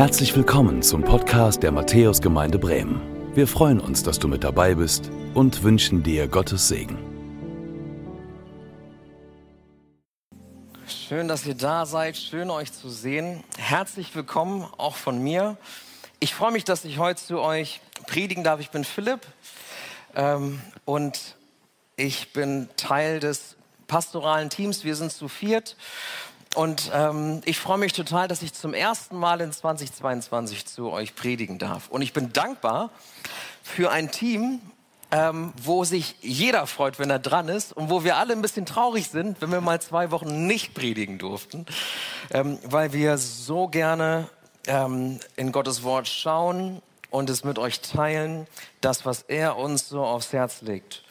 Herzlich willkommen zum Podcast der Matthäusgemeinde Bremen. Wir freuen uns, dass du mit dabei bist und wünschen dir Gottes Segen. Schön, dass ihr da seid, schön euch zu sehen. Herzlich willkommen auch von mir. Ich freue mich, dass ich heute zu euch predigen darf. Ich bin Philipp ähm, und ich bin Teil des pastoralen Teams. Wir sind zu viert und ähm, ich freue mich total, dass ich zum ersten Mal in 2022 zu euch predigen darf. Und ich bin dankbar für ein Team, ähm, wo sich jeder freut, wenn er dran ist und wo wir alle ein bisschen traurig sind, wenn wir mal zwei Wochen nicht predigen durften, ähm, weil wir so gerne ähm, in Gottes Wort schauen und es mit euch teilen, das, was er uns so aufs Herz legt.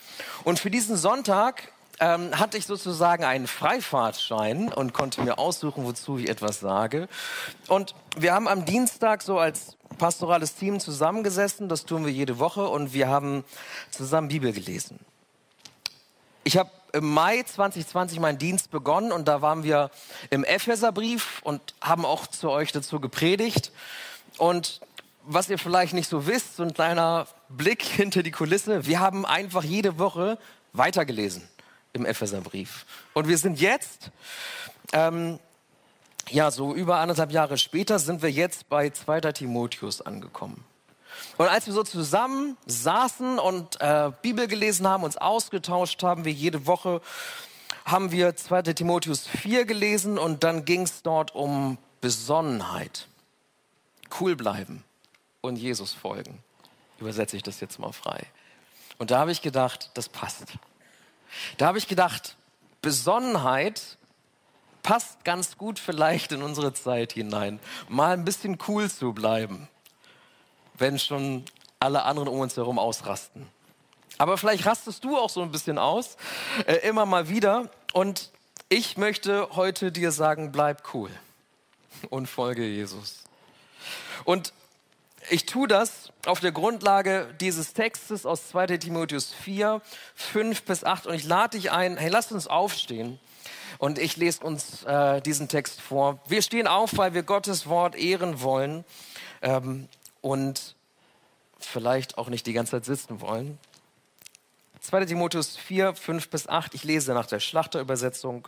Und für diesen Sonntag ähm, hatte ich sozusagen einen Freifahrtschein und konnte mir aussuchen, wozu ich etwas sage. Und wir haben am Dienstag so als pastorales Team zusammengesessen, das tun wir jede Woche, und wir haben zusammen Bibel gelesen. Ich habe im Mai 2020 meinen Dienst begonnen und da waren wir im Epheserbrief und haben auch zu euch dazu gepredigt. Und was ihr vielleicht nicht so wisst, so ein kleiner Blick hinter die Kulisse, wir haben einfach jede Woche weitergelesen im Epheserbrief. Und wir sind jetzt, ähm, ja, so über anderthalb Jahre später sind wir jetzt bei 2. Timotheus angekommen. Und als wir so zusammen saßen und äh, Bibel gelesen haben, uns ausgetauscht haben, wie jede Woche, haben wir 2. Timotheus 4 gelesen und dann ging es dort um Besonnenheit, cool bleiben und Jesus folgen. Übersetze ich das jetzt mal frei. Und da habe ich gedacht, das passt. Da habe ich gedacht, Besonnenheit passt ganz gut vielleicht in unsere Zeit hinein, mal ein bisschen cool zu bleiben, wenn schon alle anderen um uns herum ausrasten. Aber vielleicht rastest du auch so ein bisschen aus, äh, immer mal wieder. Und ich möchte heute dir sagen, bleib cool und folge Jesus. Und ich tue das auf der Grundlage dieses Textes aus 2 Timotheus 4, 5 bis 8 und ich lade dich ein, hey, lass uns aufstehen und ich lese uns äh, diesen Text vor. Wir stehen auf, weil wir Gottes Wort ehren wollen ähm, und vielleicht auch nicht die ganze Zeit sitzen wollen. 2 Timotheus 4, 5 bis 8, ich lese nach der Schlachterübersetzung.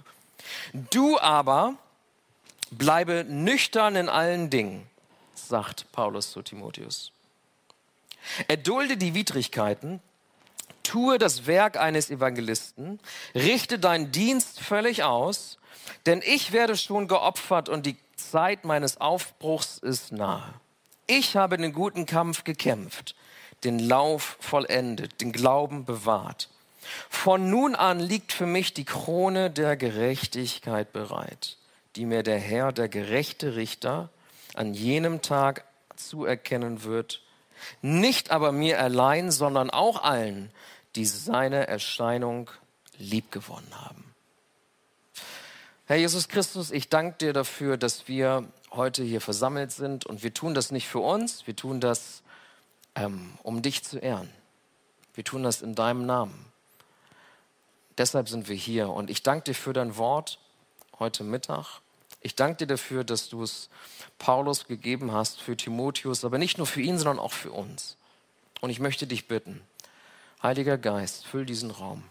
Du aber bleibe nüchtern in allen Dingen sagt Paulus zu Timotheus. Erdulde die Widrigkeiten, tue das Werk eines Evangelisten, richte deinen Dienst völlig aus, denn ich werde schon geopfert und die Zeit meines Aufbruchs ist nahe. Ich habe den guten Kampf gekämpft, den Lauf vollendet, den Glauben bewahrt. Von nun an liegt für mich die Krone der Gerechtigkeit bereit, die mir der Herr, der gerechte Richter, an jenem Tag zuerkennen wird, nicht aber mir allein, sondern auch allen, die seine Erscheinung liebgewonnen haben. Herr Jesus Christus, ich danke dir dafür, dass wir heute hier versammelt sind und wir tun das nicht für uns, wir tun das, ähm, um dich zu ehren. Wir tun das in deinem Namen. Deshalb sind wir hier und ich danke dir für dein Wort heute Mittag. Ich danke dir dafür, dass du es Paulus gegeben hast für Timotheus, aber nicht nur für ihn, sondern auch für uns. Und ich möchte dich bitten, Heiliger Geist, füll diesen Raum.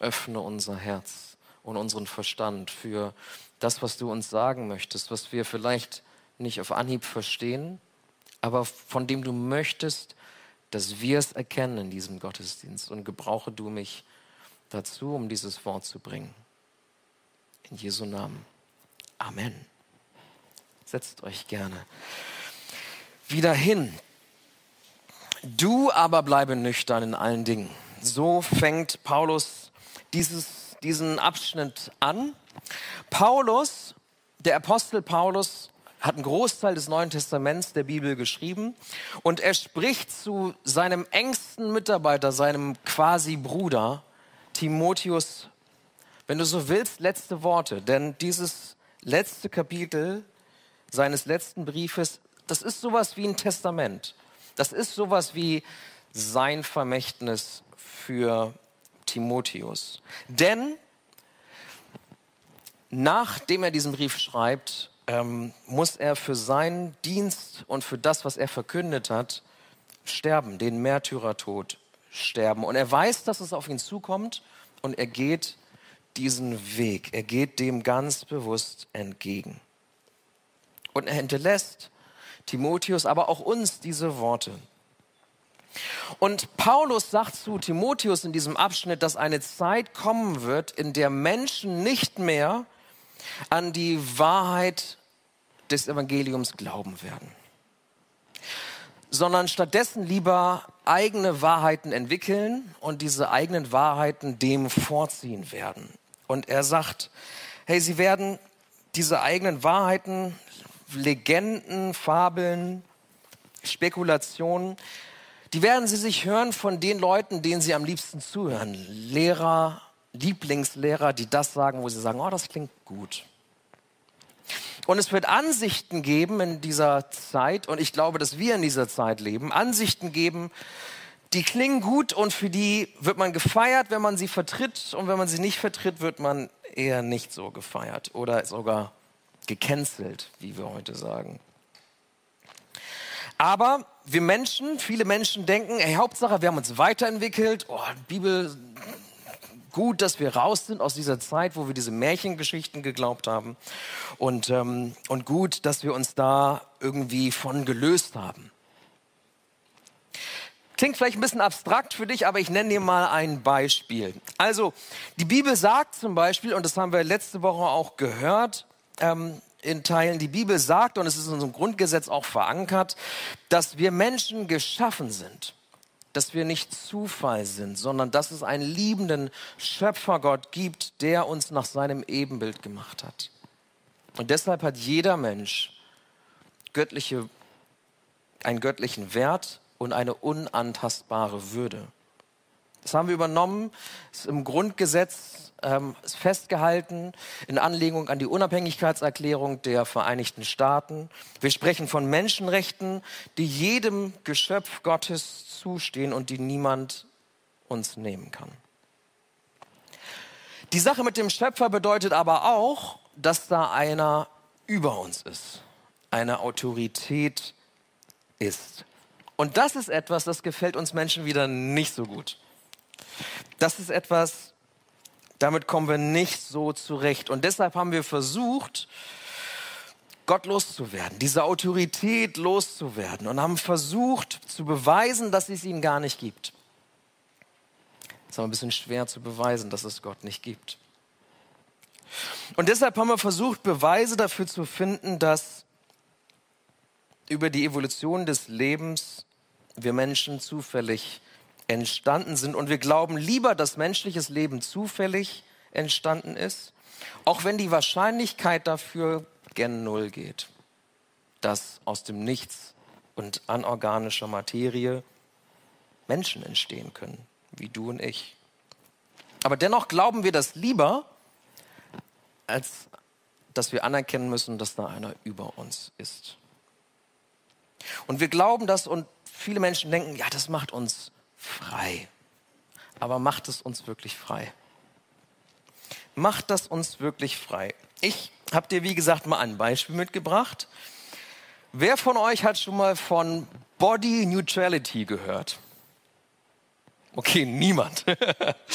Öffne unser Herz und unseren Verstand für das, was du uns sagen möchtest, was wir vielleicht nicht auf Anhieb verstehen, aber von dem du möchtest, dass wir es erkennen in diesem Gottesdienst. Und gebrauche du mich dazu, um dieses Wort zu bringen. In Jesu Namen. Amen. Setzt euch gerne wieder hin. Du aber bleibe nüchtern in allen Dingen. So fängt Paulus dieses, diesen Abschnitt an. Paulus, der Apostel Paulus, hat einen Großteil des Neuen Testaments der Bibel geschrieben und er spricht zu seinem engsten Mitarbeiter, seinem quasi Bruder Timotheus, wenn du so willst, letzte Worte, denn dieses letzte Kapitel seines letzten Briefes, das ist sowas wie ein Testament. Das ist sowas wie sein Vermächtnis für Timotheus. Denn nachdem er diesen Brief schreibt, ähm, muss er für seinen Dienst und für das, was er verkündet hat, sterben, den Märtyrertod sterben. Und er weiß, dass es auf ihn zukommt und er geht diesen Weg. Er geht dem ganz bewusst entgegen. Und er hinterlässt Timotheus, aber auch uns diese Worte. Und Paulus sagt zu Timotheus in diesem Abschnitt, dass eine Zeit kommen wird, in der Menschen nicht mehr an die Wahrheit des Evangeliums glauben werden, sondern stattdessen lieber eigene Wahrheiten entwickeln und diese eigenen Wahrheiten dem vorziehen werden. Und er sagt, hey, sie werden diese eigenen Wahrheiten, Legenden, Fabeln, Spekulationen, die werden sie sich hören von den Leuten, denen sie am liebsten zuhören. Lehrer, Lieblingslehrer, die das sagen, wo sie sagen, oh, das klingt gut. Und es wird Ansichten geben in dieser Zeit, und ich glaube, dass wir in dieser Zeit leben, Ansichten geben, die klingen gut und für die wird man gefeiert, wenn man sie vertritt und wenn man sie nicht vertritt, wird man eher nicht so gefeiert oder sogar gecancelt, wie wir heute sagen. Aber wir Menschen, viele Menschen denken, hey, Hauptsache, wir haben uns weiterentwickelt, oh, Bibel, gut, dass wir raus sind aus dieser Zeit, wo wir diese Märchengeschichten geglaubt haben und, ähm, und gut, dass wir uns da irgendwie von gelöst haben. Klingt vielleicht ein bisschen abstrakt für dich, aber ich nenne dir mal ein Beispiel. Also, die Bibel sagt zum Beispiel, und das haben wir letzte Woche auch gehört, ähm, in Teilen, die Bibel sagt, und es ist in unserem Grundgesetz auch verankert, dass wir Menschen geschaffen sind. Dass wir nicht Zufall sind, sondern dass es einen liebenden Schöpfergott gibt, der uns nach seinem Ebenbild gemacht hat. Und deshalb hat jeder Mensch göttliche, einen göttlichen Wert und eine unantastbare Würde. Das haben wir übernommen, ist im Grundgesetz ähm, festgehalten, in Anlehnung an die Unabhängigkeitserklärung der Vereinigten Staaten. Wir sprechen von Menschenrechten, die jedem Geschöpf Gottes zustehen und die niemand uns nehmen kann. Die Sache mit dem Schöpfer bedeutet aber auch, dass da einer über uns ist, eine Autorität ist. Und das ist etwas, das gefällt uns Menschen wieder nicht so gut. Das ist etwas, damit kommen wir nicht so zurecht. Und deshalb haben wir versucht, Gott loszuwerden, diese Autorität loszuwerden und haben versucht zu beweisen, dass es ihn gar nicht gibt. Es ist aber ein bisschen schwer zu beweisen, dass es Gott nicht gibt. Und deshalb haben wir versucht, Beweise dafür zu finden, dass über die Evolution des Lebens wir Menschen zufällig entstanden sind. Und wir glauben lieber, dass menschliches Leben zufällig entstanden ist, auch wenn die Wahrscheinlichkeit dafür gen Null geht, dass aus dem Nichts und anorganischer Materie Menschen entstehen können, wie du und ich. Aber dennoch glauben wir das lieber, als dass wir anerkennen müssen, dass da einer über uns ist. Und wir glauben das und viele Menschen denken, ja, das macht uns frei. Aber macht es uns wirklich frei? Macht das uns wirklich frei? Ich habe dir, wie gesagt, mal ein Beispiel mitgebracht. Wer von euch hat schon mal von Body Neutrality gehört? Okay, niemand.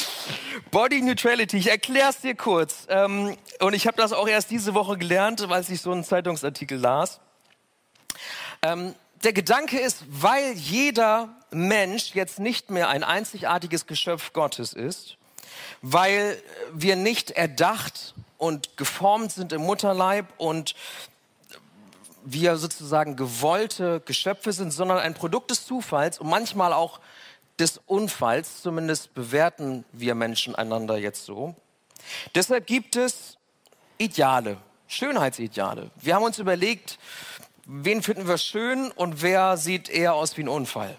Body Neutrality, ich erkläre es dir kurz. Ähm, und ich habe das auch erst diese Woche gelernt, weil ich so einen Zeitungsartikel las. Der Gedanke ist, weil jeder Mensch jetzt nicht mehr ein einzigartiges Geschöpf Gottes ist, weil wir nicht erdacht und geformt sind im Mutterleib und wir sozusagen gewollte Geschöpfe sind, sondern ein Produkt des Zufalls und manchmal auch des Unfalls, zumindest bewerten wir Menschen einander jetzt so. Deshalb gibt es Ideale, Schönheitsideale. Wir haben uns überlegt, wen finden wir schön und wer sieht eher aus wie ein Unfall?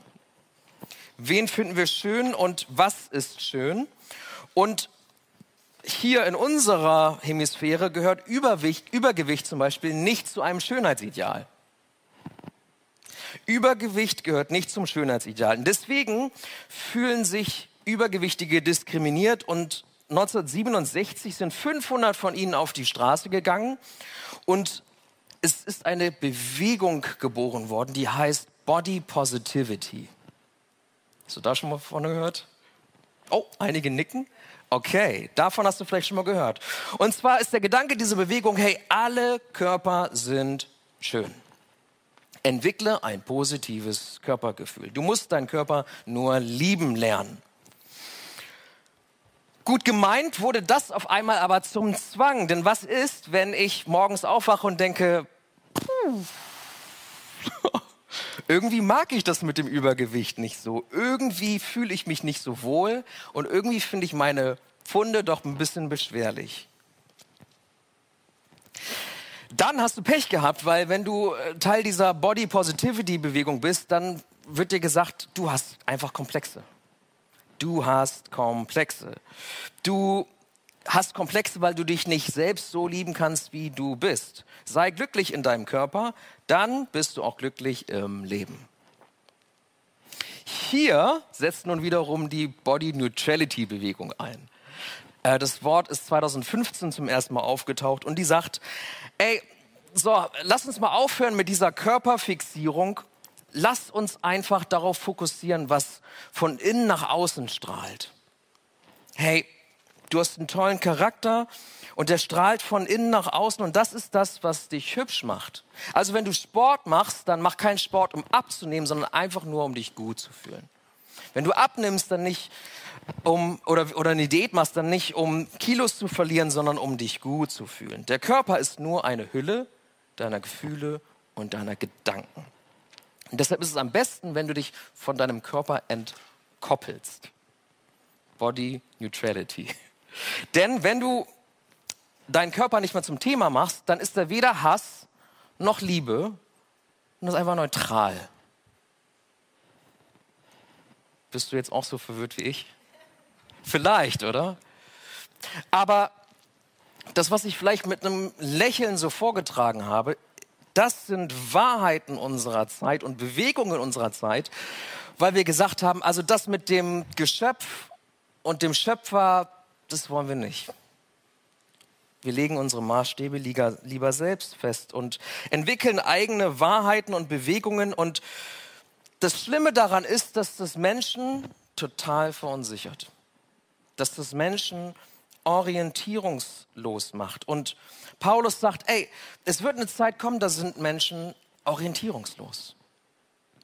Wen finden wir schön und was ist schön? Und hier in unserer Hemisphäre gehört Übergewicht, Übergewicht zum Beispiel nicht zu einem Schönheitsideal. Übergewicht gehört nicht zum Schönheitsideal. Deswegen fühlen sich Übergewichtige diskriminiert und 1967 sind 500 von ihnen auf die Straße gegangen und es ist eine Bewegung geboren worden, die heißt Body Positivity. Hast du da schon mal von gehört? Oh, einige nicken. Okay, davon hast du vielleicht schon mal gehört. Und zwar ist der Gedanke dieser Bewegung, hey, alle Körper sind schön. Entwickle ein positives Körpergefühl. Du musst deinen Körper nur lieben lernen. Gut gemeint wurde das auf einmal aber zum Zwang. Denn was ist, wenn ich morgens aufwache und denke, irgendwie mag ich das mit dem Übergewicht nicht so. Irgendwie fühle ich mich nicht so wohl und irgendwie finde ich meine Pfunde doch ein bisschen beschwerlich. Dann hast du Pech gehabt, weil wenn du äh, Teil dieser Body Positivity Bewegung bist, dann wird dir gesagt, du hast einfach Komplexe. Du hast Komplexe. Du hast Komplexe, weil du dich nicht selbst so lieben kannst, wie du bist. Sei glücklich in deinem Körper, dann bist du auch glücklich im Leben. Hier setzt nun wiederum die Body Neutrality Bewegung ein. Äh, das Wort ist 2015 zum ersten Mal aufgetaucht und die sagt, ey, so, lass uns mal aufhören mit dieser Körperfixierung lass uns einfach darauf fokussieren, was von innen nach außen strahlt. Hey, du hast einen tollen Charakter und der strahlt von innen nach außen und das ist das, was dich hübsch macht. Also wenn du Sport machst, dann mach keinen Sport, um abzunehmen, sondern einfach nur, um dich gut zu fühlen. Wenn du abnimmst, dann nicht um, oder, oder eine Diät machst, dann nicht um Kilos zu verlieren, sondern um dich gut zu fühlen. Der Körper ist nur eine Hülle deiner Gefühle und deiner Gedanken. Und deshalb ist es am besten, wenn du dich von deinem Körper entkoppelst. Body Neutrality. Denn wenn du deinen Körper nicht mehr zum Thema machst, dann ist er weder Hass noch Liebe und ist einfach neutral. Bist du jetzt auch so verwirrt wie ich? Vielleicht, oder? Aber das, was ich vielleicht mit einem Lächeln so vorgetragen habe, das sind Wahrheiten unserer Zeit und Bewegungen unserer Zeit, weil wir gesagt haben, also das mit dem Geschöpf und dem Schöpfer, das wollen wir nicht. Wir legen unsere Maßstäbe lieber, selbst fest und entwickeln eigene Wahrheiten und Bewegungen. Und das Schlimme daran ist, dass das Menschen total verunsichert. Dass das Menschen orientierungslos macht. Und Paulus sagt, ey, es wird eine Zeit kommen, da sind Menschen orientierungslos.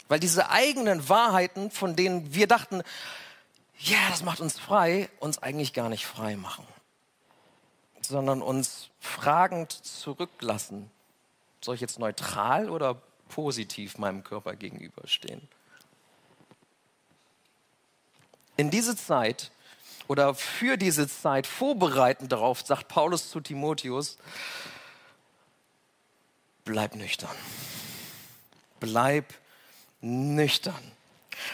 Weil diese eigenen Wahrheiten, von denen wir dachten, ja, das macht uns frei, uns eigentlich gar nicht frei machen, sondern uns fragend zurücklassen. Soll ich jetzt neutral oder positiv meinem Körper gegenüberstehen? In diese Zeit oder für diese Zeit vorbereitend darauf, sagt Paulus zu Timotheus, bleib nüchtern. Bleib nüchtern.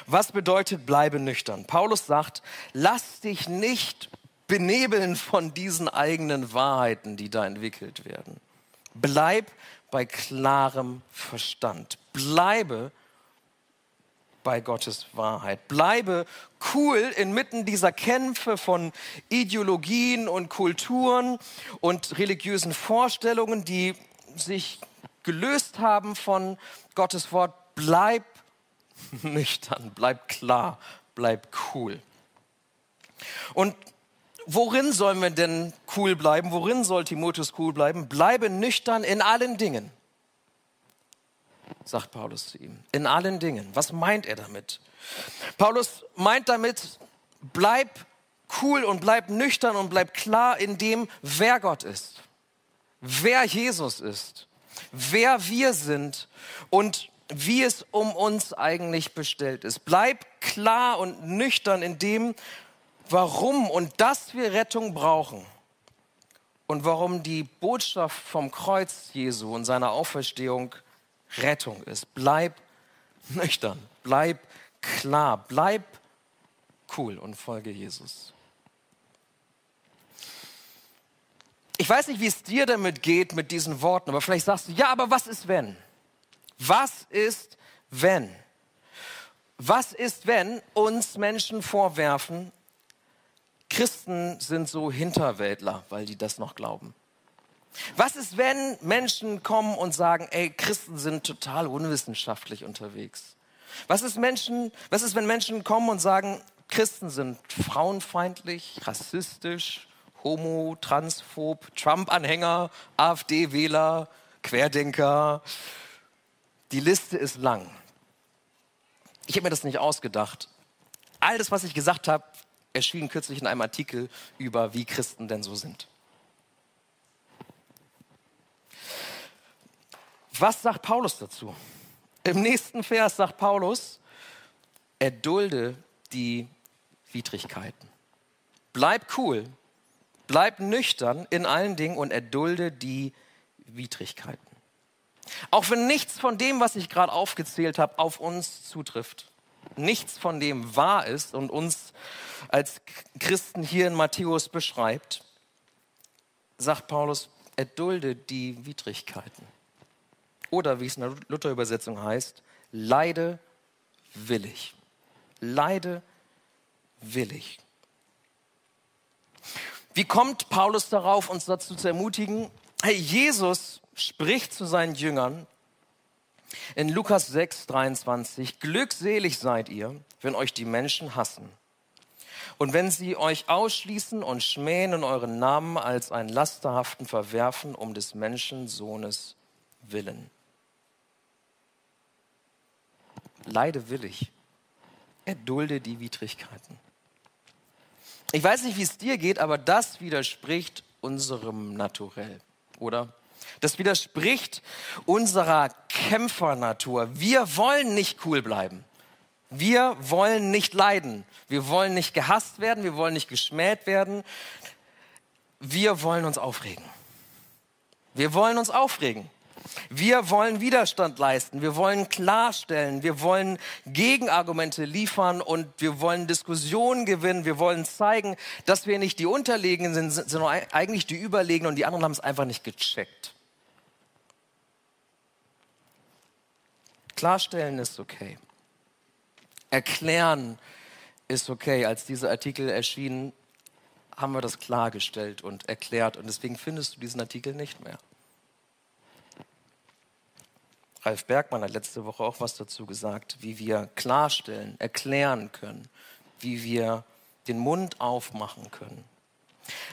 Was bedeutet bleibe nüchtern? Paulus sagt, lass dich nicht benebeln von diesen eigenen Wahrheiten, die da entwickelt werden. Bleib bei klarem Verstand. Bleibe bei Gottes Wahrheit. Bleibe cool inmitten dieser Kämpfe von Ideologien und Kulturen und religiösen Vorstellungen, die sich gelöst haben von Gottes Wort. Bleib nüchtern, bleib klar, bleib cool. Und worin sollen wir denn cool bleiben? Worin soll Timotheus cool bleiben? Bleibe nüchtern in allen Dingen sagt Paulus zu ihm. In allen Dingen. Was meint er damit? Paulus meint damit, bleib cool und bleib nüchtern und bleib klar in dem, wer Gott ist, wer Jesus ist, wer wir sind und wie es um uns eigentlich bestellt ist. Bleib klar und nüchtern in dem, warum und dass wir Rettung brauchen und warum die Botschaft vom Kreuz Jesu und seiner Auferstehung Rettung ist. Bleib nüchtern, bleib klar, bleib cool und folge Jesus. Ich weiß nicht, wie es dir damit geht mit diesen Worten, aber vielleicht sagst du, ja, aber was ist wenn? Was ist wenn? Was ist, wenn uns Menschen vorwerfen, Christen sind so Hinterwäldler, weil die das noch glauben? Was ist, wenn Menschen kommen und sagen, ey, Christen sind total unwissenschaftlich unterwegs? Was ist, Menschen, was ist, wenn Menschen kommen und sagen, Christen sind frauenfeindlich, rassistisch, homo, transphob, Trump-Anhänger, AfD-Wähler, Querdenker? Die Liste ist lang. Ich habe mir das nicht ausgedacht. All das, was ich gesagt habe, erschien kürzlich in einem Artikel über, wie Christen denn so sind. Was sagt Paulus dazu? Im nächsten Vers sagt Paulus, erdulde die Widrigkeiten. Bleib cool, bleib nüchtern in allen Dingen und erdulde die Widrigkeiten. Auch wenn nichts von dem, was ich gerade aufgezählt habe, auf uns zutrifft, nichts von dem wahr ist und uns als Christen hier in Matthäus beschreibt, sagt Paulus, erdulde die Widrigkeiten. Oder wie es in der Luther-Übersetzung heißt, leide willig. Leide willig. Wie kommt Paulus darauf, uns dazu zu ermutigen? Hey, Jesus spricht zu seinen Jüngern in Lukas 6, 23, glückselig seid ihr, wenn euch die Menschen hassen. Und wenn sie euch ausschließen und schmähen und euren Namen als einen Lasterhaften verwerfen, um des Menschensohnes willen. Leide willig. Erdulde die Widrigkeiten. Ich weiß nicht, wie es dir geht, aber das widerspricht unserem Naturell, oder? Das widerspricht unserer Kämpfernatur. Wir wollen nicht cool bleiben. Wir wollen nicht leiden. Wir wollen nicht gehasst werden. Wir wollen nicht geschmäht werden. Wir wollen uns aufregen. Wir wollen uns aufregen. Wir wollen Widerstand leisten, wir wollen klarstellen, wir wollen Gegenargumente liefern und wir wollen Diskussionen gewinnen, wir wollen zeigen, dass wir nicht die Unterlegenen sind, sondern eigentlich die Überlegenen und die anderen haben es einfach nicht gecheckt. Klarstellen ist okay. Erklären ist okay. Als dieser Artikel erschien, haben wir das klargestellt und erklärt und deswegen findest du diesen Artikel nicht mehr. Ralf Bergmann hat letzte Woche auch was dazu gesagt, wie wir klarstellen, erklären können, wie wir den Mund aufmachen können.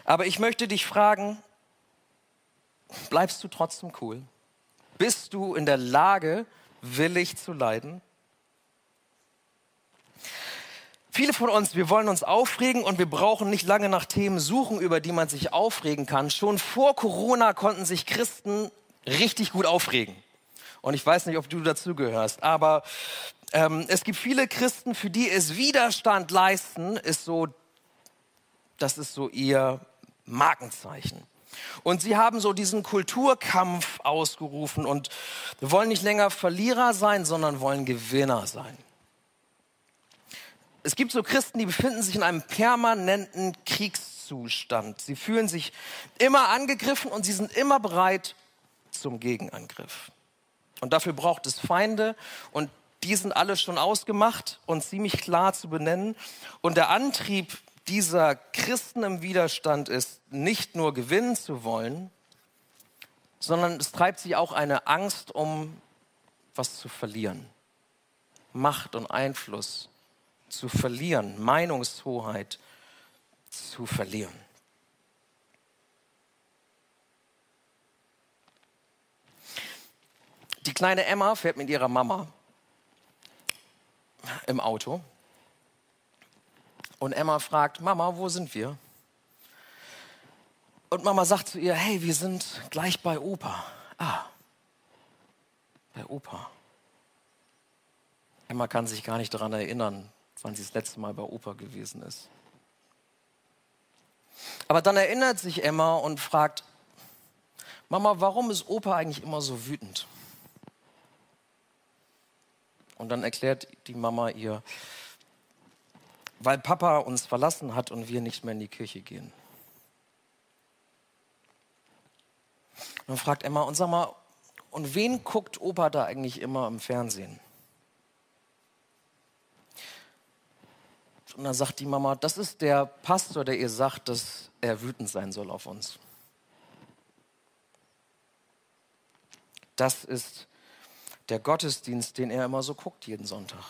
Aber ich möchte dich fragen, bleibst du trotzdem cool? Bist du in der Lage, willig zu leiden? Viele von uns, wir wollen uns aufregen und wir brauchen nicht lange nach Themen suchen, über die man sich aufregen kann. Schon vor Corona konnten sich Christen richtig gut aufregen. Und ich weiß nicht, ob du dazu gehörst, aber ähm, es gibt viele Christen, für die es Widerstand leisten, ist so, das ist so ihr Markenzeichen. Und sie haben so diesen Kulturkampf ausgerufen und wollen nicht länger Verlierer sein, sondern wollen Gewinner sein. Es gibt so Christen, die befinden sich in einem permanenten Kriegszustand. Sie fühlen sich immer angegriffen und sie sind immer bereit zum Gegenangriff. Und dafür braucht es Feinde und die sind alle schon ausgemacht und ziemlich klar zu benennen. Und der Antrieb dieser Christen im Widerstand ist, nicht nur gewinnen zu wollen, sondern es treibt sich auch eine Angst um was zu verlieren. Macht und Einfluss zu verlieren, Meinungshoheit zu verlieren. Die kleine Emma fährt mit ihrer Mama im Auto. Und Emma fragt, Mama, wo sind wir? Und Mama sagt zu ihr, hey, wir sind gleich bei Opa. Ah, bei Opa. Emma kann sich gar nicht daran erinnern, wann sie das letzte Mal bei Opa gewesen ist. Aber dann erinnert sich Emma und fragt, Mama, warum ist Opa eigentlich immer so wütend? Und dann erklärt die Mama ihr, weil Papa uns verlassen hat und wir nicht mehr in die Kirche gehen. Und dann fragt Emma, und sag mal, und wen guckt Opa da eigentlich immer im Fernsehen? Und dann sagt die Mama, das ist der Pastor, der ihr sagt, dass er wütend sein soll auf uns. Das ist der Gottesdienst, den er immer so guckt jeden Sonntag.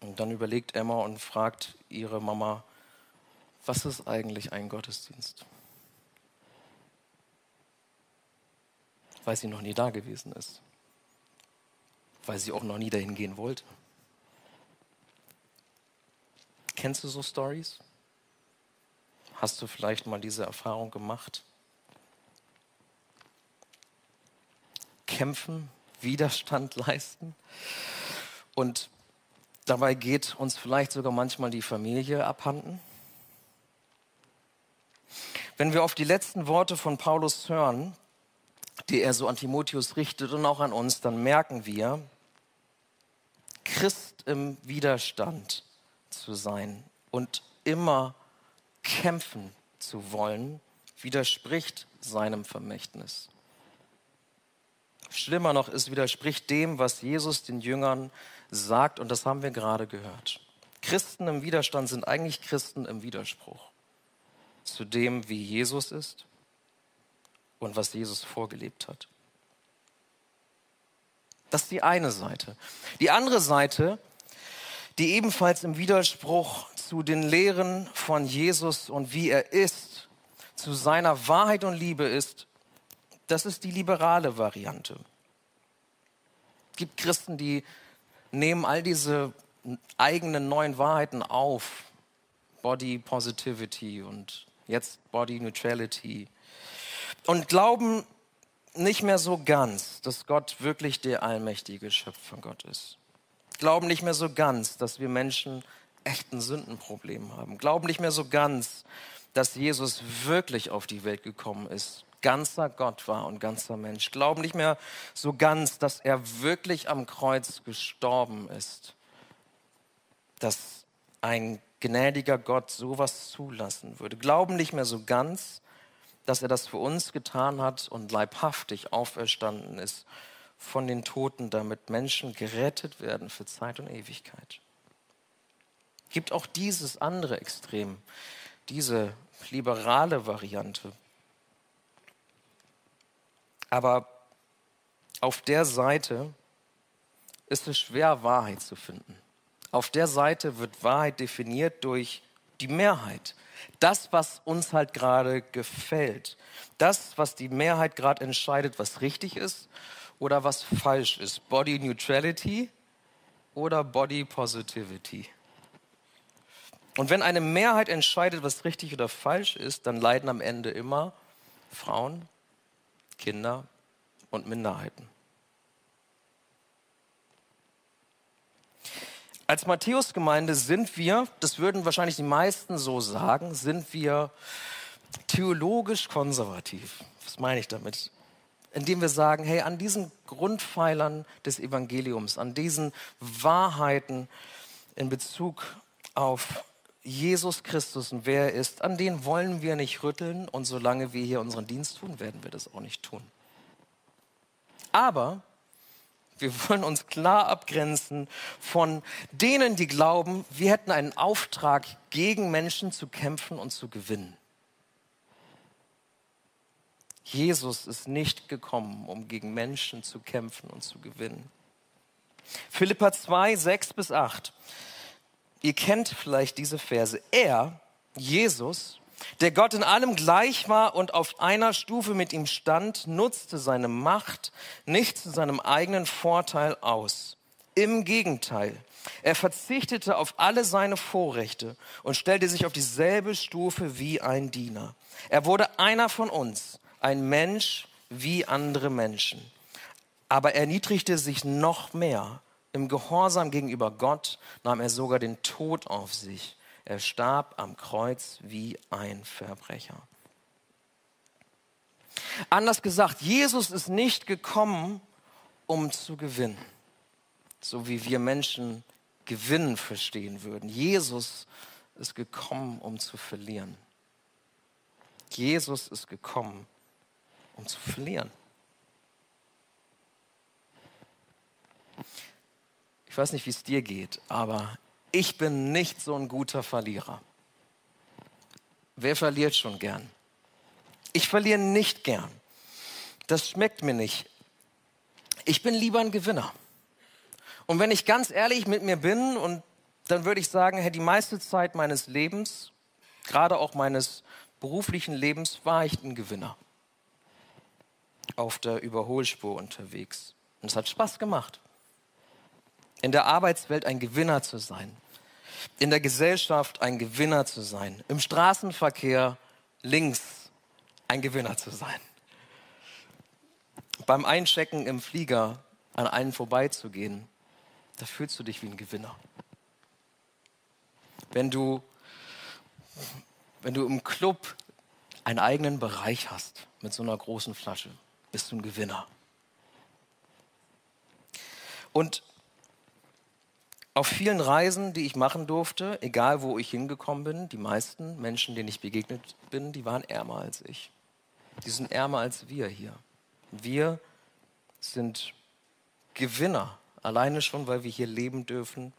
Und dann überlegt Emma und fragt ihre Mama, was ist eigentlich ein Gottesdienst? Weil sie noch nie da gewesen ist. Weil sie auch noch nie dahin gehen wollte. Kennst du so Stories? Hast du vielleicht mal diese Erfahrung gemacht? Kämpfen, Widerstand leisten und dabei geht uns vielleicht sogar manchmal die Familie abhanden. Wenn wir auf die letzten Worte von Paulus hören, die er so an Timotheus richtet und auch an uns, dann merken wir, Christ im Widerstand zu sein und immer kämpfen zu wollen, widerspricht seinem Vermächtnis. Schlimmer noch, es widerspricht dem, was Jesus den Jüngern sagt, und das haben wir gerade gehört. Christen im Widerstand sind eigentlich Christen im Widerspruch zu dem, wie Jesus ist und was Jesus vorgelebt hat. Das ist die eine Seite. Die andere Seite, die ebenfalls im Widerspruch zu den Lehren von Jesus und wie er ist, zu seiner Wahrheit und Liebe ist, das ist die liberale Variante. Es gibt Christen, die nehmen all diese eigenen neuen Wahrheiten auf. Body Positivity und jetzt Body Neutrality. Und glauben nicht mehr so ganz, dass Gott wirklich der allmächtige Schöpfer Gott ist. Glauben nicht mehr so ganz, dass wir Menschen echten Sündenproblem haben. Glauben nicht mehr so ganz, dass Jesus wirklich auf die Welt gekommen ist, ganzer Gott war und ganzer Mensch. Glauben nicht mehr so ganz, dass er wirklich am Kreuz gestorben ist, dass ein gnädiger Gott sowas zulassen würde. Glauben nicht mehr so ganz, dass er das für uns getan hat und leibhaftig auferstanden ist von den Toten, damit Menschen gerettet werden für Zeit und Ewigkeit. Gibt auch dieses andere Extrem, diese liberale Variante. Aber auf der Seite ist es schwer, Wahrheit zu finden. Auf der Seite wird Wahrheit definiert durch die Mehrheit. Das, was uns halt gerade gefällt. Das, was die Mehrheit gerade entscheidet, was richtig ist oder was falsch ist. Body Neutrality oder Body Positivity. Und wenn eine Mehrheit entscheidet, was richtig oder falsch ist, dann leiden am Ende immer Frauen, Kinder und Minderheiten. Als Matthäus-Gemeinde sind wir, das würden wahrscheinlich die meisten so sagen, sind wir theologisch konservativ. Was meine ich damit? Indem wir sagen, hey, an diesen Grundpfeilern des Evangeliums, an diesen Wahrheiten in Bezug auf Jesus Christus und wer er ist, an denen wollen wir nicht rütteln und solange wir hier unseren Dienst tun, werden wir das auch nicht tun. Aber wir wollen uns klar abgrenzen von denen, die glauben, wir hätten einen Auftrag, gegen Menschen zu kämpfen und zu gewinnen. Jesus ist nicht gekommen, um gegen Menschen zu kämpfen und zu gewinnen. Philippa 2, 6 bis 8. Ihr kennt vielleicht diese Verse. Er, Jesus, der Gott in allem gleich war und auf einer Stufe mit ihm stand, nutzte seine Macht nicht zu seinem eigenen Vorteil aus. Im Gegenteil, er verzichtete auf alle seine Vorrechte und stellte sich auf dieselbe Stufe wie ein Diener. Er wurde einer von uns, ein Mensch wie andere Menschen. Aber er erniedrigte sich noch mehr im Gehorsam gegenüber Gott nahm er sogar den Tod auf sich. Er starb am Kreuz wie ein Verbrecher. Anders gesagt, Jesus ist nicht gekommen, um zu gewinnen, so wie wir Menschen gewinnen verstehen würden. Jesus ist gekommen, um zu verlieren. Jesus ist gekommen, um zu verlieren. Ich weiß nicht, wie es dir geht, aber ich bin nicht so ein guter Verlierer. Wer verliert schon gern? Ich verliere nicht gern. Das schmeckt mir nicht. Ich bin lieber ein Gewinner. Und wenn ich ganz ehrlich mit mir bin, und dann würde ich sagen, hey, die meiste Zeit meines Lebens, gerade auch meines beruflichen Lebens, war ich ein Gewinner. Auf der Überholspur unterwegs. Und es hat Spaß gemacht. In der Arbeitswelt ein Gewinner zu sein. In der Gesellschaft ein Gewinner zu sein. Im Straßenverkehr links ein Gewinner zu sein. Beim Einchecken im Flieger an einen vorbeizugehen da fühlst du dich wie ein Gewinner. Wenn du, wenn du im Club einen eigenen Bereich hast mit so einer großen Flasche, bist du ein Gewinner. Und auf vielen Reisen, die ich machen durfte, egal wo ich hingekommen bin, die meisten Menschen, denen ich begegnet bin, die waren ärmer als ich. Die sind ärmer als wir hier. Wir sind Gewinner Alleine schon, weil wir hier leben dürfen,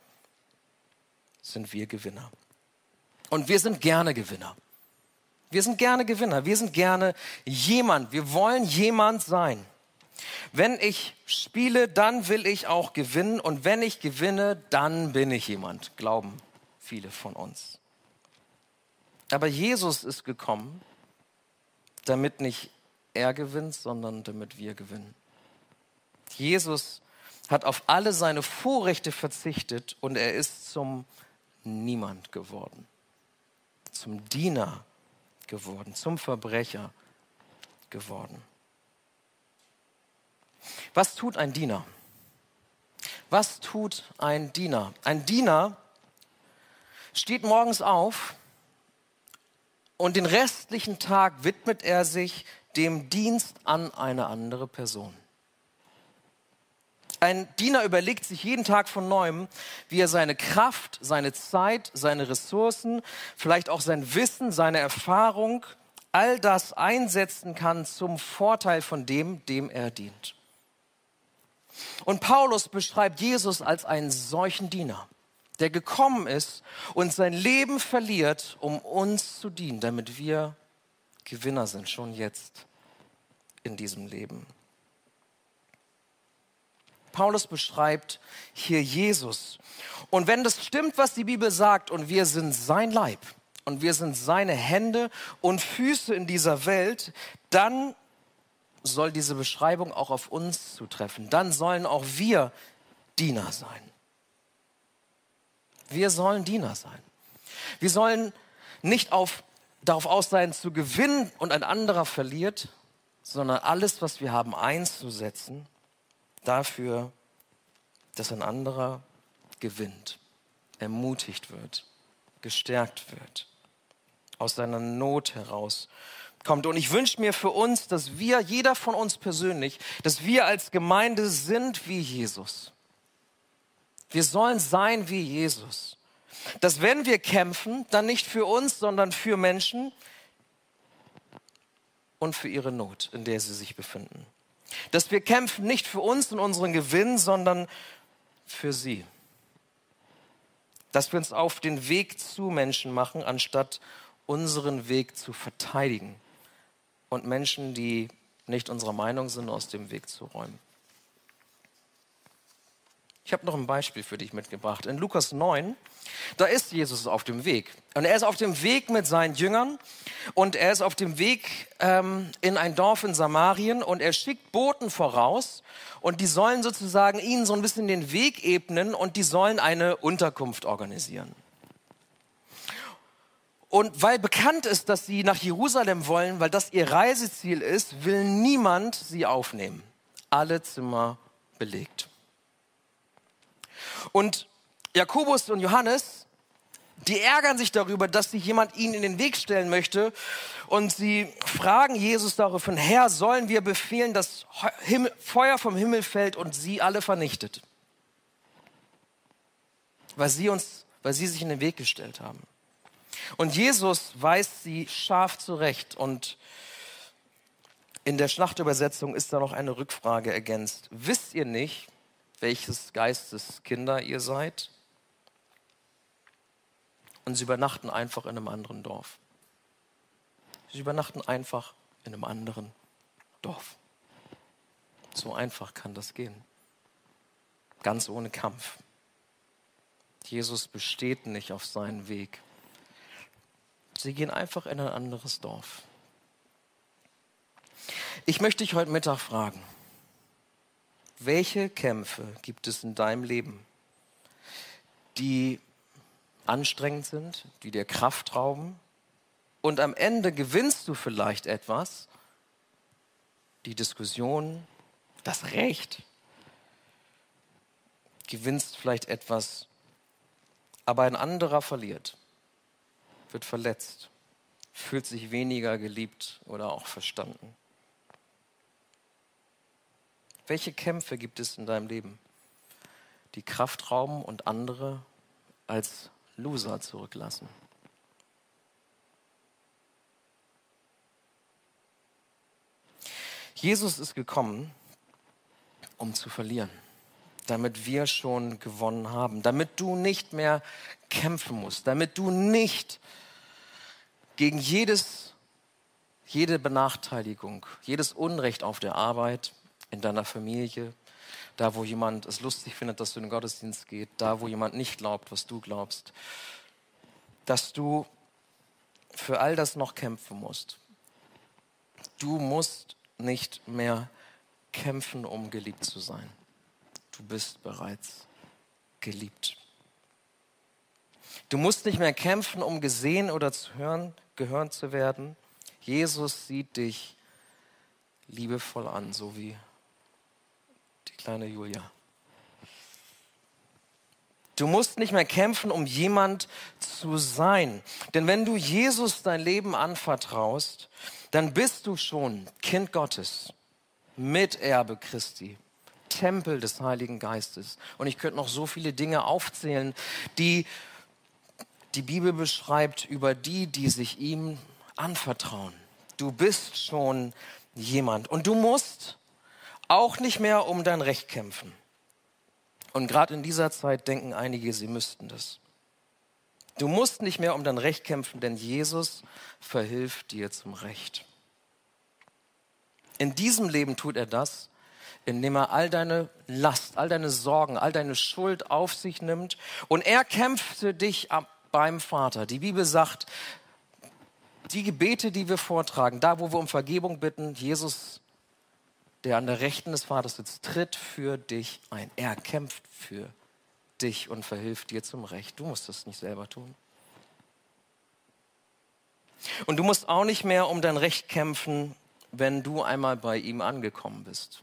sind wir Gewinner. Und wir sind gerne Gewinner. Wir sind gerne Gewinner. Wir sind gerne jemand. Wir wollen jemand sein. Wenn ich spiele, dann will ich auch gewinnen. Und wenn ich gewinne, dann bin ich jemand, glauben viele von uns. Aber Jesus ist gekommen, damit nicht er gewinnt, sondern damit wir gewinnen. Jesus hat auf alle seine Vorrechte verzichtet und er ist zum Niemand geworden, zum Diener geworden, zum Verbrecher geworden. Was tut ein Diener? Was tut ein Diener? Ein Diener steht morgens auf und den restlichen Tag widmet er sich dem Dienst an eine andere Person. Ein Diener überlegt sich jeden Tag von neuem, wie er seine Kraft, seine Zeit, seine Ressourcen, vielleicht auch sein Wissen, seine Erfahrung, all das einsetzen kann zum Vorteil von dem, dem er dient. Und Paulus beschreibt Jesus als einen solchen Diener, der gekommen ist und sein Leben verliert, um uns zu dienen, damit wir Gewinner sind, schon jetzt in diesem Leben. Paulus beschreibt hier Jesus. Und wenn das stimmt, was die Bibel sagt, und wir sind sein Leib und wir sind seine Hände und Füße in dieser Welt, dann soll diese Beschreibung auch auf uns zutreffen. Dann sollen auch wir Diener sein. Wir sollen Diener sein. Wir sollen nicht auf, darauf aus sein, zu gewinnen und ein anderer verliert, sondern alles, was wir haben, einzusetzen dafür, dass ein anderer gewinnt, ermutigt wird, gestärkt wird, aus seiner Not heraus kommt. Und ich wünsche mir für uns, dass wir, jeder von uns persönlich, dass wir als Gemeinde sind wie Jesus. Wir sollen sein wie Jesus. Dass wenn wir kämpfen, dann nicht für uns, sondern für Menschen und für ihre Not, in der sie sich befinden. Dass wir kämpfen nicht für uns und unseren Gewinn, sondern für sie. Dass wir uns auf den Weg zu Menschen machen, anstatt unseren Weg zu verteidigen und Menschen, die nicht unserer Meinung sind, aus dem Weg zu räumen. Ich habe noch ein Beispiel für dich mitgebracht. In Lukas 9, da ist Jesus auf dem Weg. Und er ist auf dem Weg mit seinen Jüngern und er ist auf dem Weg ähm, in ein Dorf in Samarien und er schickt Boten voraus und die sollen sozusagen ihnen so ein bisschen den Weg ebnen und die sollen eine Unterkunft organisieren. Und weil bekannt ist, dass sie nach Jerusalem wollen, weil das ihr Reiseziel ist, will niemand sie aufnehmen. Alle Zimmer belegt. Und Jakobus und Johannes, die ärgern sich darüber, dass sich jemand ihnen in den Weg stellen möchte. Und sie fragen Jesus daraufhin, Herr, sollen wir befehlen, dass Feuer vom Himmel fällt und sie alle vernichtet? Weil sie uns, weil sie sich in den Weg gestellt haben. Und Jesus weist sie scharf zurecht und in der Schlachtübersetzung ist da noch eine Rückfrage ergänzt. Wisst ihr nicht, welches Geistes Kinder ihr seid. Und sie übernachten einfach in einem anderen Dorf. Sie übernachten einfach in einem anderen Dorf. So einfach kann das gehen. Ganz ohne Kampf. Jesus besteht nicht auf seinen Weg. Sie gehen einfach in ein anderes Dorf. Ich möchte dich heute Mittag fragen, welche Kämpfe gibt es in deinem Leben, die anstrengend sind, die dir Kraft rauben und am Ende gewinnst du vielleicht etwas, die Diskussion, das Recht, gewinnst vielleicht etwas, aber ein anderer verliert, wird verletzt, fühlt sich weniger geliebt oder auch verstanden. Welche Kämpfe gibt es in deinem Leben, die Kraft rauben und andere als Loser zurücklassen? Jesus ist gekommen, um zu verlieren, damit wir schon gewonnen haben, damit du nicht mehr kämpfen musst, damit du nicht gegen jedes, jede Benachteiligung, jedes Unrecht auf der Arbeit, in deiner Familie, da wo jemand es lustig findet, dass du in den Gottesdienst gehst, da wo jemand nicht glaubt, was du glaubst, dass du für all das noch kämpfen musst. Du musst nicht mehr kämpfen, um geliebt zu sein. Du bist bereits geliebt. Du musst nicht mehr kämpfen, um gesehen oder zu hören, gehören zu werden. Jesus sieht dich liebevoll an, so wie kleine Julia. Du musst nicht mehr kämpfen, um jemand zu sein. Denn wenn du Jesus dein Leben anvertraust, dann bist du schon Kind Gottes, Miterbe Christi, Tempel des Heiligen Geistes. Und ich könnte noch so viele Dinge aufzählen, die die Bibel beschreibt über die, die sich ihm anvertrauen. Du bist schon jemand. Und du musst auch nicht mehr um dein Recht kämpfen. Und gerade in dieser Zeit denken einige, sie müssten das. Du musst nicht mehr um dein Recht kämpfen, denn Jesus verhilft dir zum Recht. In diesem Leben tut er das, indem er all deine Last, all deine Sorgen, all deine Schuld auf sich nimmt und er kämpft für dich beim Vater. Die Bibel sagt, die Gebete, die wir vortragen, da wo wir um Vergebung bitten, Jesus der an der Rechten des Vaters sitzt, tritt für dich ein. Er kämpft für dich und verhilft dir zum Recht. Du musst das nicht selber tun. Und du musst auch nicht mehr um dein Recht kämpfen, wenn du einmal bei ihm angekommen bist.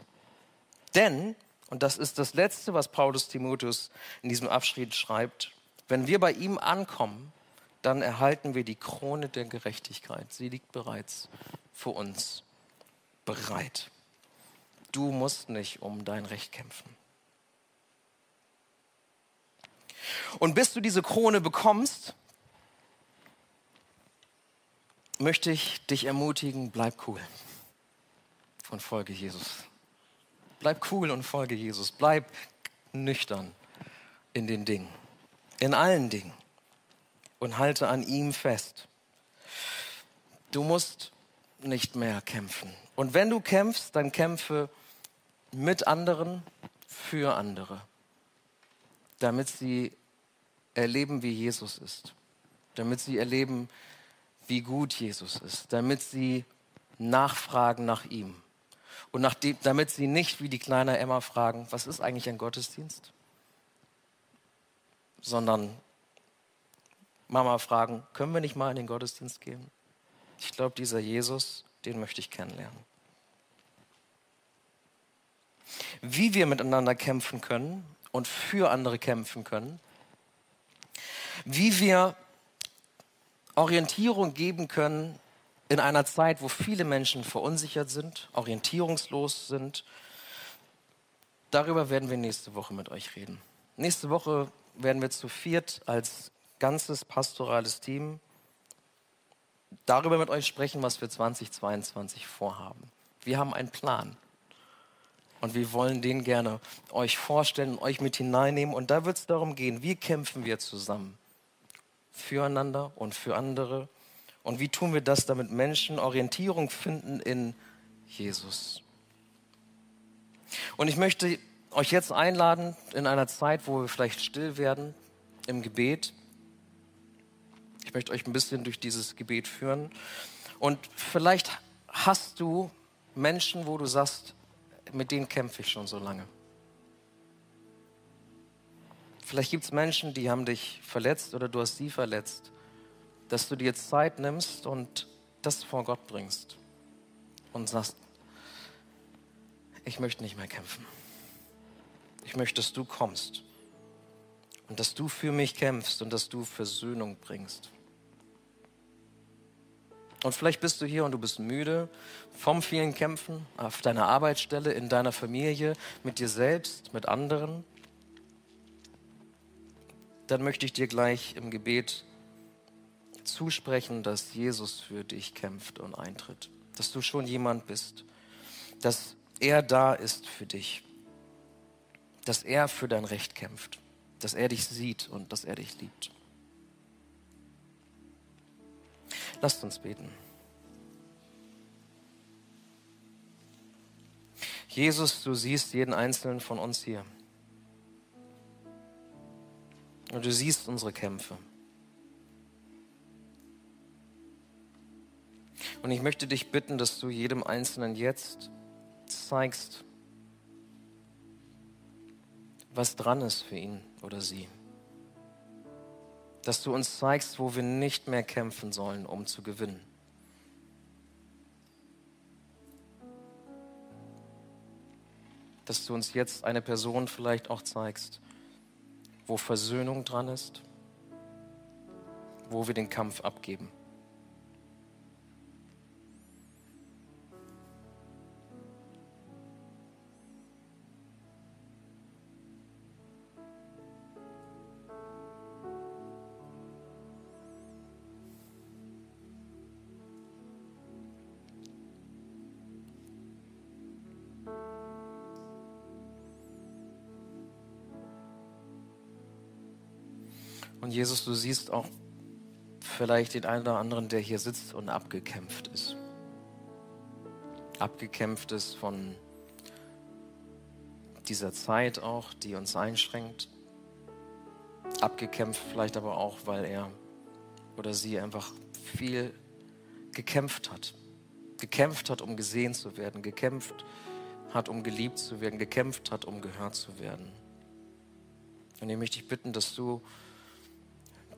Denn, und das ist das Letzte, was Paulus Timotheus in diesem Abschnitt schreibt, wenn wir bei ihm ankommen, dann erhalten wir die Krone der Gerechtigkeit. Sie liegt bereits für uns bereit. Du musst nicht um dein Recht kämpfen. Und bis du diese Krone bekommst, möchte ich dich ermutigen, bleib cool und folge Jesus. Bleib cool und folge Jesus. Bleib nüchtern in den Dingen, in allen Dingen und halte an ihm fest. Du musst nicht mehr kämpfen. Und wenn du kämpfst, dann kämpfe mit anderen, für andere, damit sie erleben, wie Jesus ist, damit sie erleben, wie gut Jesus ist, damit sie nachfragen nach ihm und nachdem, damit sie nicht wie die kleine Emma fragen, was ist eigentlich ein Gottesdienst, sondern Mama fragen, können wir nicht mal in den Gottesdienst gehen? Ich glaube, dieser Jesus, den möchte ich kennenlernen. Wie wir miteinander kämpfen können und für andere kämpfen können, wie wir Orientierung geben können in einer Zeit, wo viele Menschen verunsichert sind, orientierungslos sind. Darüber werden wir nächste Woche mit euch reden. Nächste Woche werden wir zu viert als ganzes pastorales Team darüber mit euch sprechen, was wir 2022 vorhaben. Wir haben einen Plan. Und wir wollen den gerne euch vorstellen und euch mit hineinnehmen. Und da wird es darum gehen, wie kämpfen wir zusammen? Füreinander und für andere Und wie tun wir das, damit Menschen Orientierung finden in Jesus? Und ich möchte euch jetzt einladen in einer Zeit, wo wir vielleicht still werden im Gebet. Ich möchte euch ein bisschen durch dieses Gebet führen. Und vielleicht hast du Menschen, wo du sagst, mit denen kämpfe ich schon so lange. Vielleicht gibt es Menschen, die haben dich verletzt oder du hast sie verletzt dass du dir Zeit nimmst und das vor Gott bringst und sagst, ich möchte nicht mehr kämpfen. Ich möchte, dass du kommst und dass du für mich kämpfst und dass du Versöhnung bringst. Und vielleicht bist du hier und du bist müde vom vielen Kämpfen auf deiner Arbeitsstelle, in deiner Familie, mit dir selbst, mit anderen. Dann möchte ich dir gleich im Gebet zusprechen, dass Jesus für dich kämpft und eintritt. Dass du schon jemand bist. Dass er da ist für dich. Dass er für dein Recht kämpft. Dass er dich sieht und dass er dich liebt. Lasst uns beten. Jesus, du siehst jeden einzelnen von uns hier. Und du siehst unsere Kämpfe. Und ich möchte dich bitten, dass du jedem Einzelnen jetzt zeigst, was dran ist für ihn oder sie. Dass du uns zeigst, wo wir nicht mehr kämpfen sollen, um zu gewinnen. Dass du uns jetzt eine Person vielleicht auch zeigst, wo Versöhnung dran ist, wo wir den Kampf abgeben. Jesus, du siehst auch vielleicht den einen oder anderen, der hier sitzt und abgekämpft ist. Abgekämpft ist von dieser Zeit auch, die uns einschränkt. Abgekämpft vielleicht aber auch, weil er oder sie einfach viel gekämpft hat. Gekämpft hat, um gesehen zu werden. Gekämpft hat, um geliebt zu werden. Gekämpft hat, um gehört zu werden. Und ich möchte dich bitten, dass du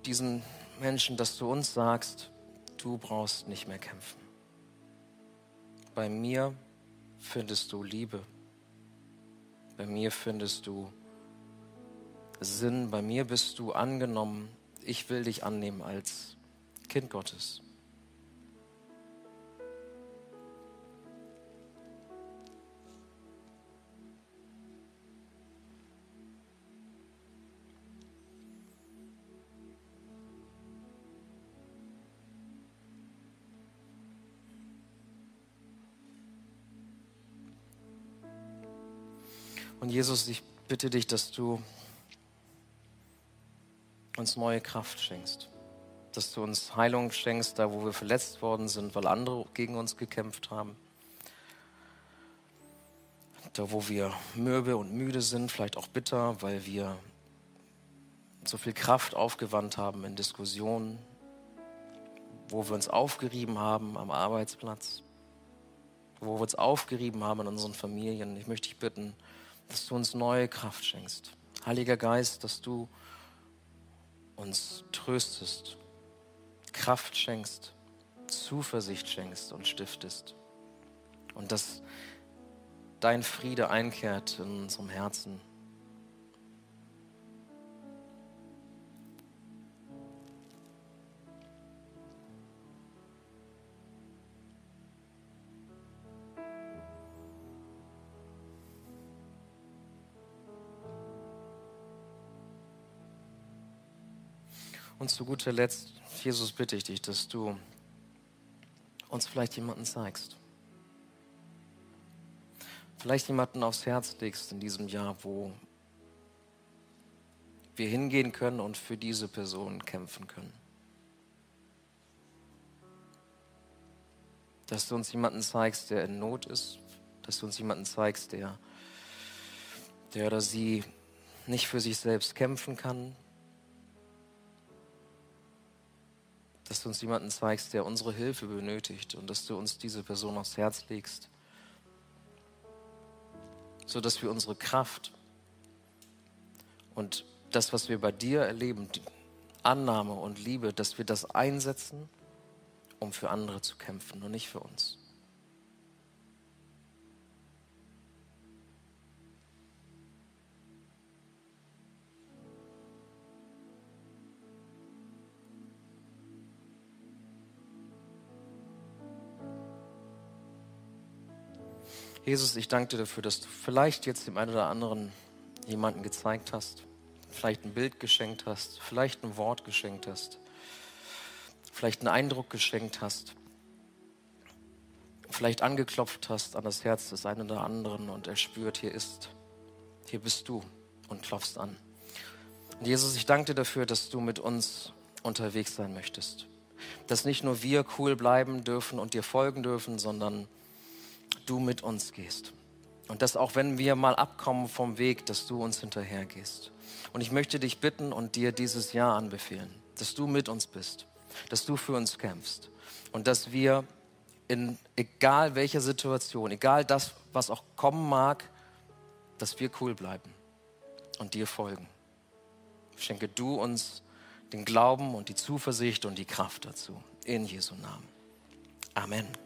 diesen Menschen, dass du uns sagst, du brauchst nicht mehr kämpfen. Bei mir findest du Liebe. Bei mir findest du Sinn. Bei mir bist du angenommen. Ich will dich annehmen als Kind Gottes. Und Jesus, ich bitte dich, dass du uns neue Kraft schenkst. Dass du uns Heilung schenkst, da wo wir verletzt worden sind, weil andere gegen uns gekämpft haben. Da wo wir mürbe und müde sind, vielleicht auch bitter, weil wir so viel Kraft aufgewandt haben in Diskussionen, wo wir uns aufgerieben haben am Arbeitsplatz, wo wir uns aufgerieben haben in unseren Familien. Ich möchte dich bitten, dass du uns neue Kraft schenkst. Heiliger Geist, dass du uns tröstest, Kraft schenkst, Zuversicht schenkst und stiftest. Und dass dein Friede einkehrt in unserem Herzen Und zu guter Letzt, Jesus, bitte ich dich, dass du uns vielleicht jemanden zeigst. Vielleicht jemanden aufs Herz legst in diesem Jahr, wo wir hingehen können und für diese Person kämpfen können. dass du uns jemanden zeigst, der in Not ist, dass du uns jemanden zeigst, der, der oder sie nicht für sich selbst kämpfen kann, dass du uns jemanden zeigst, der unsere Hilfe benötigt und dass du uns diese Person aufs Herz legst, so dass wir unsere Kraft und das, was wir bei dir erleben, die Annahme und Liebe, dass wir das einsetzen, um für andere zu kämpfen und nicht für uns. Jesus, ich danke dir dafür, dass du vielleicht jetzt dem einen oder anderen jemanden gezeigt hast, vielleicht ein Bild geschenkt hast, vielleicht ein Wort geschenkt hast, vielleicht einen Eindruck geschenkt hast, vielleicht angeklopft hast an das Herz des einen oder anderen und er spürt, hier ist, hier bist du und klopfst an. Und Jesus, ich danke dir dafür, dass du mit uns unterwegs sein möchtest. Dass nicht nur wir cool bleiben dürfen und dir folgen dürfen, sondern du mit uns gehst. Und dass auch wenn wir mal abkommen vom Weg, dass du uns hinterhergehst. Und ich möchte dich bitten und dir dieses Jahr anbefehlen, dass du mit uns bist, dass du für uns kämpfst und dass wir in egal welcher Situation, egal das, was auch kommen mag, dass wir cool bleiben und dir folgen. Schenke du uns den Glauben und die Zuversicht und die Kraft dazu. In Jesu Namen. Amen.